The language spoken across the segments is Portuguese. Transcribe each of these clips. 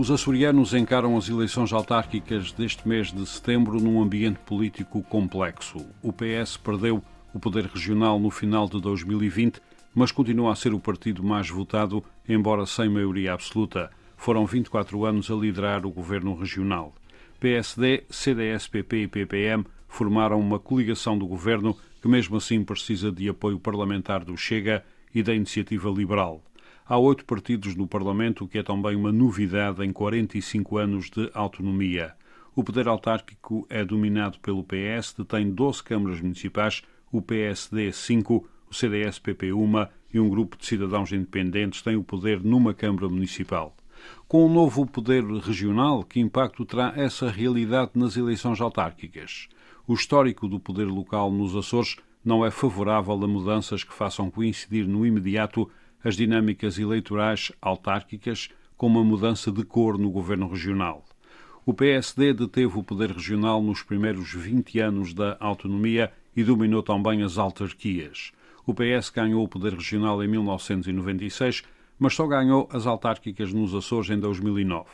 Os açorianos encaram as eleições autárquicas deste mês de setembro num ambiente político complexo. O PS perdeu o poder regional no final de 2020, mas continua a ser o partido mais votado, embora sem maioria absoluta. Foram 24 anos a liderar o governo regional. PSD, CDS-PP e PPM formaram uma coligação do governo que, mesmo assim, precisa de apoio parlamentar do Chega e da Iniciativa Liberal. Há oito partidos no Parlamento, o que é também uma novidade em 45 anos de autonomia. O poder autárquico é dominado pelo PS, detém 12 câmaras municipais, o PSD 5, o CDS-PP 1 e um grupo de cidadãos independentes têm o poder numa Câmara Municipal. Com o novo poder regional, que impacto terá essa realidade nas eleições autárquicas? O histórico do poder local nos Açores não é favorável a mudanças que façam coincidir no imediato as dinâmicas eleitorais autárquicas com uma mudança de cor no governo regional. O PSD deteve o poder regional nos primeiros 20 anos da autonomia e dominou também as autarquias. O PS ganhou o poder regional em 1996, mas só ganhou as autárquicas nos Açores em 2009.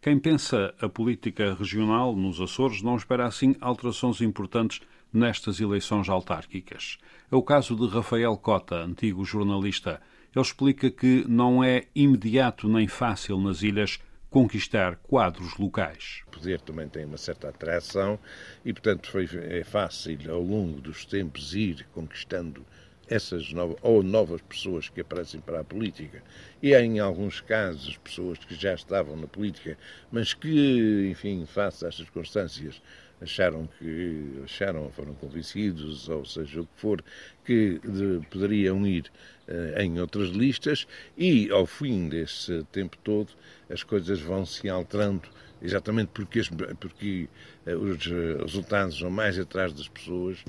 Quem pensa a política regional nos Açores não espera assim alterações importantes nestas eleições autárquicas. É o caso de Rafael Cota, antigo jornalista, ele explica que não é imediato nem fácil nas ilhas conquistar quadros locais. O poder também tem uma certa atração e, portanto, foi, é fácil ao longo dos tempos ir conquistando essas novas, ou novas pessoas que aparecem para a política. E há, em alguns casos, pessoas que já estavam na política, mas que, enfim, face às circunstâncias, acharam que acharam, foram convencidos, ou seja o que for, que de, poderiam ir uh, em outras listas e ao fim desse tempo todo as coisas vão se alterando exatamente porque, porque uh, os resultados vão mais atrás das pessoas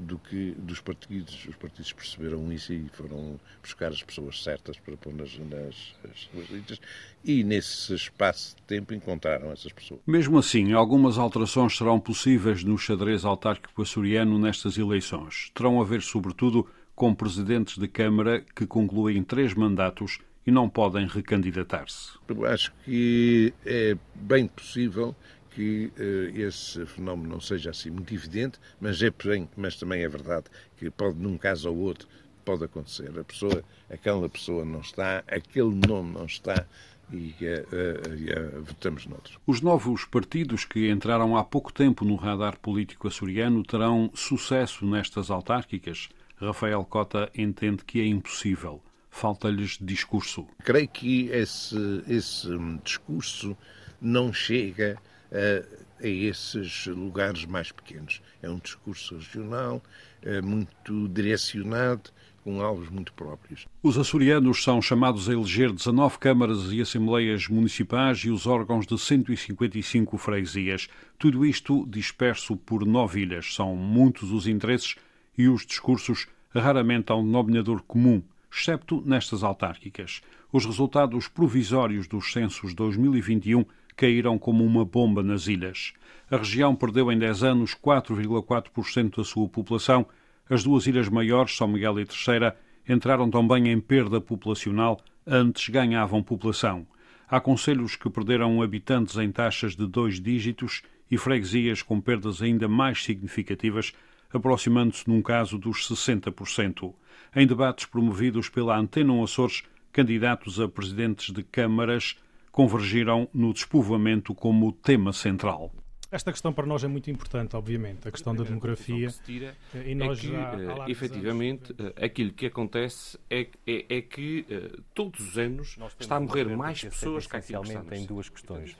do que dos partidos. Os partidos perceberam isso e foram buscar as pessoas certas para pôr nas, nas, nas listas e nesse espaço de tempo encontraram essas pessoas. Mesmo assim, algumas alterações serão possíveis no xadrez autárquico açoriano nestas eleições. Terão a ver, sobretudo, com presidentes de Câmara que concluem três mandatos e não podem recandidatar-se. Eu acho que é bem possível que uh, esse fenómeno não seja assim muito evidente, mas, é, mas também é verdade que pode, num caso ou outro, pode acontecer. A pessoa, aquela pessoa não está, aquele nome não está e uh, uh, votamos noutro. Os novos partidos que entraram há pouco tempo no radar político açoriano terão sucesso nestas autárquicas? Rafael Cota entende que é impossível. Falta-lhes discurso. Creio que esse, esse discurso não chega a, esses lugares mais pequenos. É um discurso regional, é muito direcionado, com alvos muito próprios. Os açorianos são chamados a eleger 19 câmaras e assembleias municipais e os órgãos de 155 freguesias. Tudo isto disperso por nove ilhas. São muitos os interesses e os discursos raramente há um denominador comum, excepto nestas autárquicas. Os resultados provisórios dos censos 2021 caíram como uma bomba nas ilhas. A região perdeu em 10 anos 4,4% da sua população. As duas ilhas maiores, São Miguel e Terceira, entraram também em perda populacional, antes ganhavam população. Há conselhos que perderam habitantes em taxas de dois dígitos e freguesias com perdas ainda mais significativas, aproximando-se num caso dos 60%. Em debates promovidos pela Antena Açores, candidatos a presidentes de câmaras convergiram no despovoamento como tema central. Esta questão para nós é muito importante, obviamente, a questão da demografia. Que e nós é que, já, uh, efetivamente, uh, aquilo que acontece é, é, é que todos os anos está a morrer mais pessoas que essencialmente em duas questões.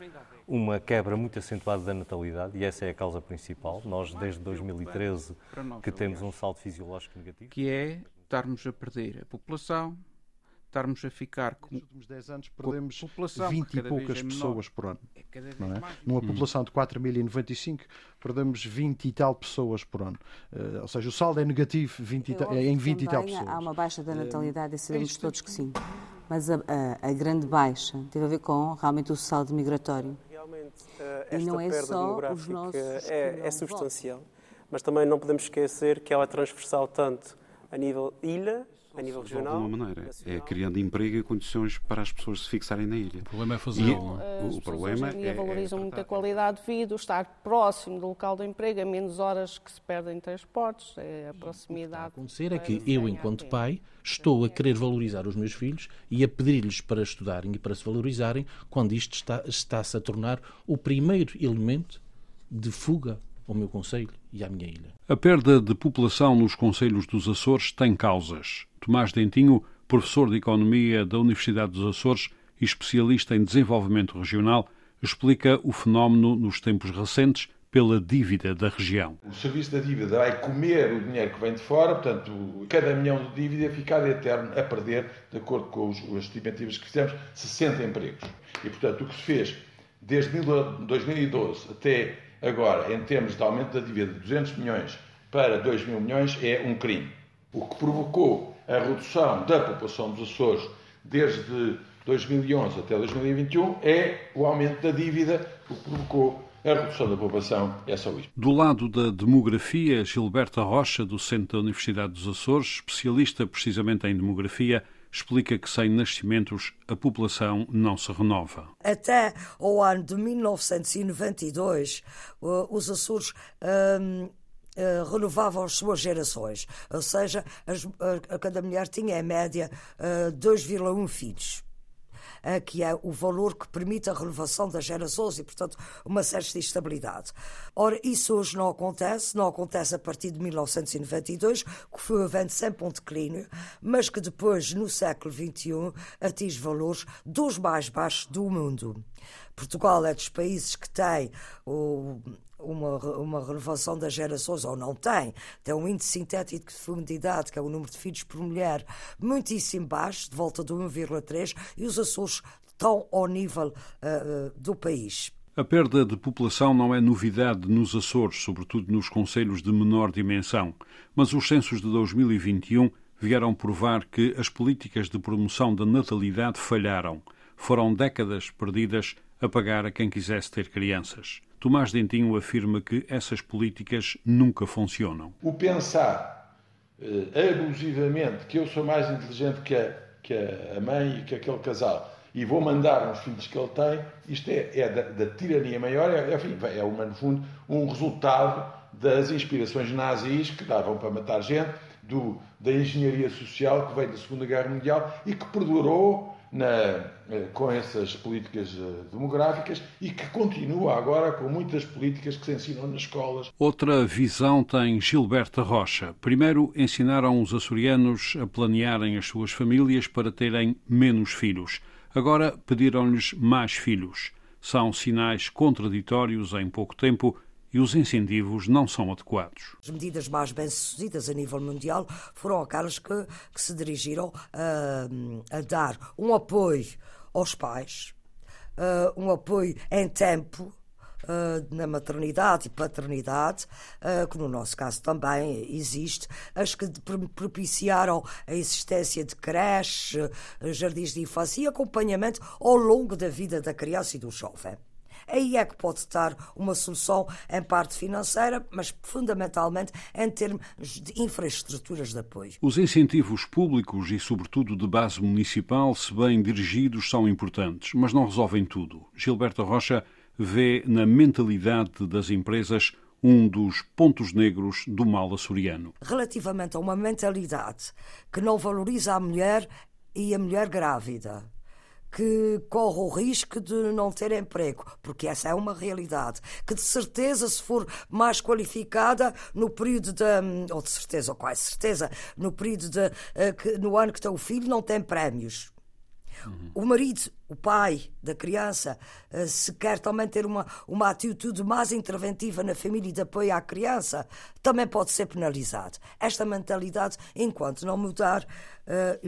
Uma quebra muito acentuada da natalidade, e essa é a causa principal. Nós, desde 2013, que temos um saldo fisiológico negativo. Que é estarmos a perder a população, estarmos a ficar com. Nos últimos 10 anos perdemos 20 e poucas é pessoas por ano. É não é? Numa população de 4.095, perdemos 20 e tal pessoas por ano. Uh, ou seja, o saldo é negativo 20 tal, é em 20 e tal pessoas. Há uma baixa da natalidade e sabemos é todos que sim. Mas a, a, a, grande baixa teve a ver com realmente o saldo migratório. Realmente, uh, esta e não é perda só os nossos é, é substancial. Mas também não podemos esquecer que ela é transversal tanto a nível ilha a nível regional. De alguma maneira. É criando emprego e condições para as pessoas se fixarem na ilha. O problema é fazer. O problema é. valorizam é muito a qualidade de vida, estar próximo do local do emprego, a menos horas que se perdem em transportes, é a proximidade. O que está a acontecer é que eu, enquanto pai, estou a querer valorizar os meus filhos e a pedir-lhes para estudarem e para se valorizarem, quando isto está-se está a tornar o primeiro elemento de fuga ao meu conselho e à minha ilha. A perda de população nos conselhos dos Açores tem causas. Tomás Dentinho, professor de Economia da Universidade dos Açores e especialista em desenvolvimento regional, explica o fenómeno nos tempos recentes pela dívida da região. O serviço da dívida vai comer o dinheiro que vem de fora, portanto, cada milhão de dívida fica de eterno a perder, de acordo com as estimativas que fizemos, 60 empregos. E, portanto, o que se fez desde 2012 até agora, em termos de aumento da dívida de 200 milhões para 2 mil milhões, é um crime. O que provocou a redução da população dos Açores desde 2011 até 2021 é o aumento da dívida, o que provocou a redução da população é só isto. Do lado da demografia, Gilberta Rocha, do Centro da Universidade dos Açores, especialista precisamente em demografia, explica que sem nascimentos a população não se renova. Até o ano de 1992, os Açores. Hum, Uh, renovavam as suas gerações, ou seja, as, cada mulher tinha em média uh, 2,1 filhos que é o valor que permite a renovação das gerações e, portanto, uma certa estabilidade. Ora, isso hoje não acontece, não acontece a partir de 1992, que foi um evento sempre um declínio, mas que depois, no século XXI, atinge valores dos mais baixos do mundo. Portugal é dos países que tem o, uma, uma renovação das gerações, ou não tem, tem um índice sintético de fecundidade, que é o número de filhos por mulher, muitíssimo baixo, de volta de 1,3, e os Açores estão ao nível uh, do país. A perda de população não é novidade nos Açores, sobretudo nos conselhos de menor dimensão, mas os censos de 2021 vieram provar que as políticas de promoção da natalidade falharam. Foram décadas perdidas a pagar a quem quisesse ter crianças. Tomás Dentinho afirma que essas políticas nunca funcionam. O pensar eh, abusivamente que eu sou mais inteligente que a, que a mãe e que aquele casal e vou mandar uns filhos que ele tem, isto é, é da, da, tirania maior, é, enfim, é uma, no fundo um resultado das inspirações nazis que davam para matar gente, do, da engenharia social que veio da Segunda Guerra Mundial e que perdurou na, eh, com essas políticas eh, demográficas e que continua agora com muitas políticas que se ensinam nas escolas. Outra visão tem Gilberta Rocha. Primeiro, ensinaram os açorianos a planearem as suas famílias para terem menos filhos. Agora pediram-lhes mais filhos. São sinais contraditórios em pouco tempo e os incentivos não são adequados. As medidas mais bem-sucedidas a nível mundial foram aquelas que, que se dirigiram a, a, dar um apoio aos pais, uh, um apoio em tempo. Uh, na maternidade e paternidade, uh, que no nosso caso também existe, as que propiciaram a existência de creches, jardins de infância e acompanhamento ao longo da vida da criança e do jovem. Aí é que pode estar uma solução em parte financeira, mas fundamentalmente em termos de infraestruturas de apoio. Os incentivos públicos e, sobretudo, de base municipal, se bem dirigidos, são importantes, mas não resolvem tudo. Gilberto Rocha vê na mentalidade das empresas um dos pontos negros do mal açoriano. Relativamente a uma mentalidade que não valoriza a mulher e a mulher grávida, que corre o risco de não ter emprego, porque essa é uma realidade. Que de certeza, se for mais qualificada no período de. ou de certeza, ou quase certeza, no período de. Eh, no ano que tem o filho, não tem prémios. Uhum. O marido, o pai da criança, eh, se quer também ter uma, uma atitude mais interventiva na família e de apoio à criança, também pode ser penalizado. Esta mentalidade, enquanto não mudar, eh,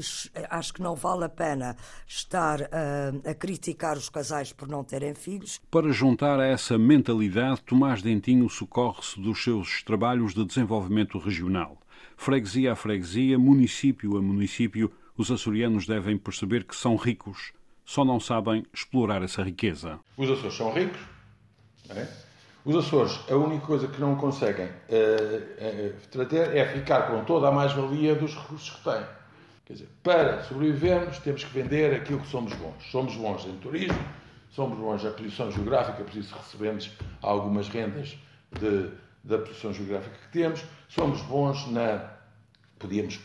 acho que não vale a pena estar eh, a criticar os casais por não terem filhos. Para juntar a essa mentalidade, Tomás Dentinho socorre-se dos seus trabalhos de desenvolvimento regional. Freguesia a freguesia, município a município, os açorianos devem perceber que são ricos, só não sabem explorar essa riqueza. Os Açores são ricos. É? Os Açores, a única coisa que não conseguem uh, uh, tratar é ficar com toda a mais-valia dos recursos que têm. Quer dizer, para sobrevivermos, temos que vender aquilo que somos bons. Somos bons em turismo, somos bons na posição geográfica, por isso recebemos algumas rendas de, da posição geográfica que temos, somos bons na. Podíamos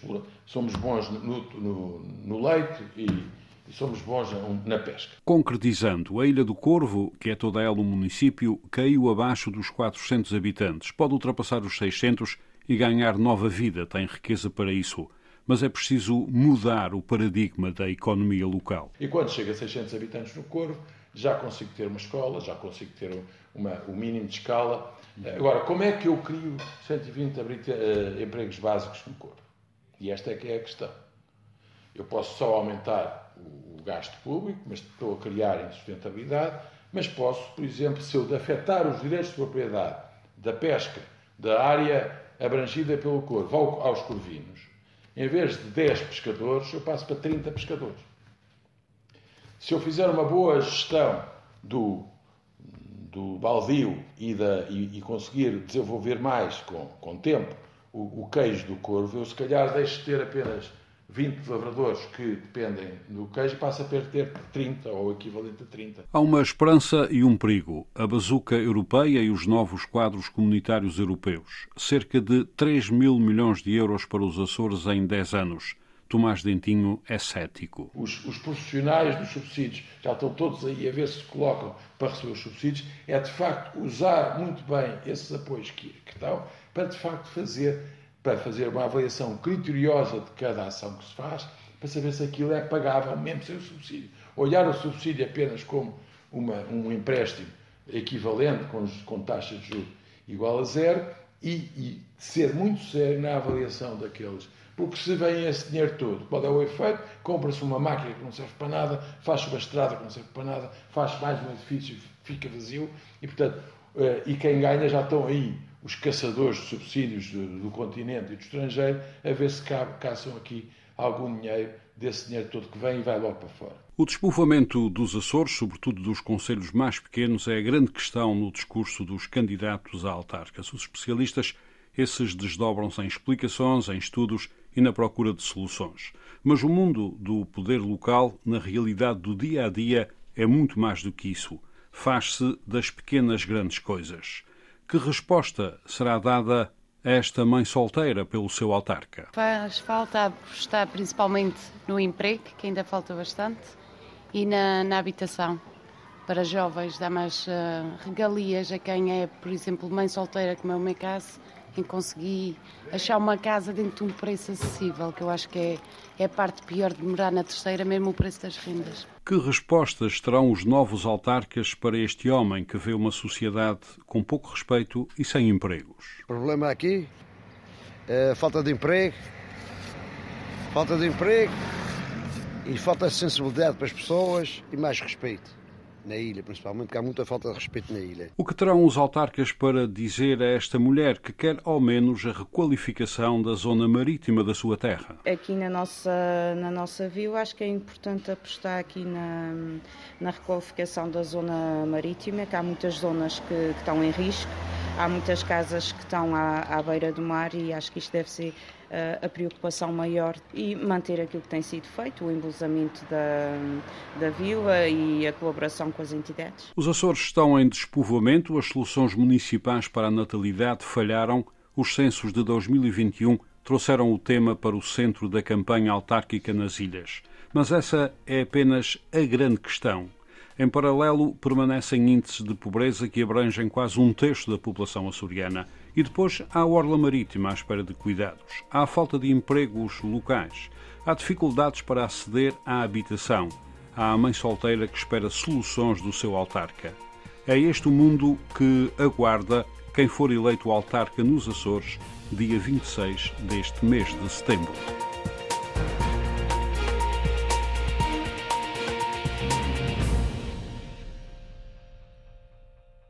somos bons no, no, no leite e, e somos bons na pesca. Concretizando, a Ilha do Corvo, que é toda ela um município, caiu abaixo dos 400 habitantes. Pode ultrapassar os 600 e ganhar nova vida, tem riqueza para isso. Mas é preciso mudar o paradigma da economia local. E quando chega a 600 habitantes no Corvo, já consigo ter uma escola, já consigo ter uma, o mínimo de escala. Agora, como é que eu crio 120 eh, empregos básicos no Corvo? E esta é que é a questão. Eu posso só aumentar o, gasto público, mas estou a criar insustentabilidade, mas posso, por exemplo, se eu afetar os direitos de propriedade da pesca, da área abrangida pelo corvo aos corvinos, em vez de 10 pescadores, eu passo para 30 pescadores. Se eu fizer uma boa gestão do, do baldio e, da, e, e conseguir desenvolver mais com, com tempo o, o queijo do corvo, eu se calhar deixo de ter apenas 20 lavradores que dependem do queijo passa a ter 30 ou equivalente a 30. Há uma esperança e um perigo. A bazuca europeia e os novos quadros comunitários europeus. Cerca de 3 mil milhões de euros para os Açores em 10 anos. Tomás Dentinho é cético. Os, os, profissionais dos subsídios já estão todos aí a ver se colocam para receber os subsídios. É de facto usar muito bem esses apoios que, que estão para de facto fazer para fazer uma avaliação criteriosa de cada ação que se faz, para saber se aquilo é pagável mesmo sem o subsídio. Olhar o subsídio apenas como uma, um empréstimo equivalente, com, com taxa de juros igual a zero, e, e, ser muito sério na avaliação daqueles. Porque se vem esse dinheiro todo, qual é o efeito? Compra-se uma máquina que não serve para nada, faz uma estrada que não serve para nada, faz mais um edifício fica vazio, e portanto, eh, e quem ganha já estão aí os caçadores de subsídios do, do, continente e do estrangeiro a ver se caçam aqui algum dinheiro desse dinheiro todo que vem e vai logo para fora. O despovoamento dos Açores, sobretudo dos conselhos mais pequenos, é a grande questão no discurso dos candidatos a autarcas. Os especialistas, esses desdobram-se em explicações, em estudos e na procura de soluções. Mas o mundo do poder local, na realidade do dia a dia, é muito mais do que isso. Faz-se das pequenas grandes coisas. Que resposta será dada a esta mãe solteira pelo seu autarca? Faz falta apostar principalmente no emprego, que ainda falta bastante, e na, na habitação. Para jovens, dá mais uh, regalias a quem é, por exemplo, mãe solteira, como é o meu caso, em conseguir achar uma casa dentro de um preço acessível, que eu acho que é, é a parte pior de morar na terceira, mesmo o preço das rendas. Que respostas terão os novos autarcas para este homem que vê uma sociedade com pouco respeito e sem empregos? O problema aqui é falta de emprego, falta de emprego e falta de sensibilidade para as pessoas e mais respeito na ilha, principalmente, que há muita falta de respeito na ilha. O que terão os autarcas para dizer a esta mulher que quer ao menos a requalificação da zona marítima da sua terra? Aqui na nossa, na nossa vila, acho que é importante apostar aqui na, na requalificação da zona marítima, que há muitas zonas que, que estão em risco, há muitas casas que estão à, à beira do mar e acho que isto deve ser a preocupação maior e manter aquilo que tem sido feito, o embelezamento da, da vila e a colaboração com as entidades. Os Açores estão em despovoamento, as soluções municipais para a natalidade falharam, os censos de 2021 trouxeram o tema para o centro da campanha autárquica nas ilhas. Mas essa é apenas a grande questão. Em paralelo, permanecem índices de pobreza que abrangem quase um terço da população açoriana. E depois há a orla marítima à espera de cuidados. Há a falta de empregos locais. Há dificuldades para aceder à habitação. Há a mãe solteira que espera soluções do seu autarca. É este o mundo que aguarda quem for eleito autarca nos Açores, dia 26 deste mês de setembro.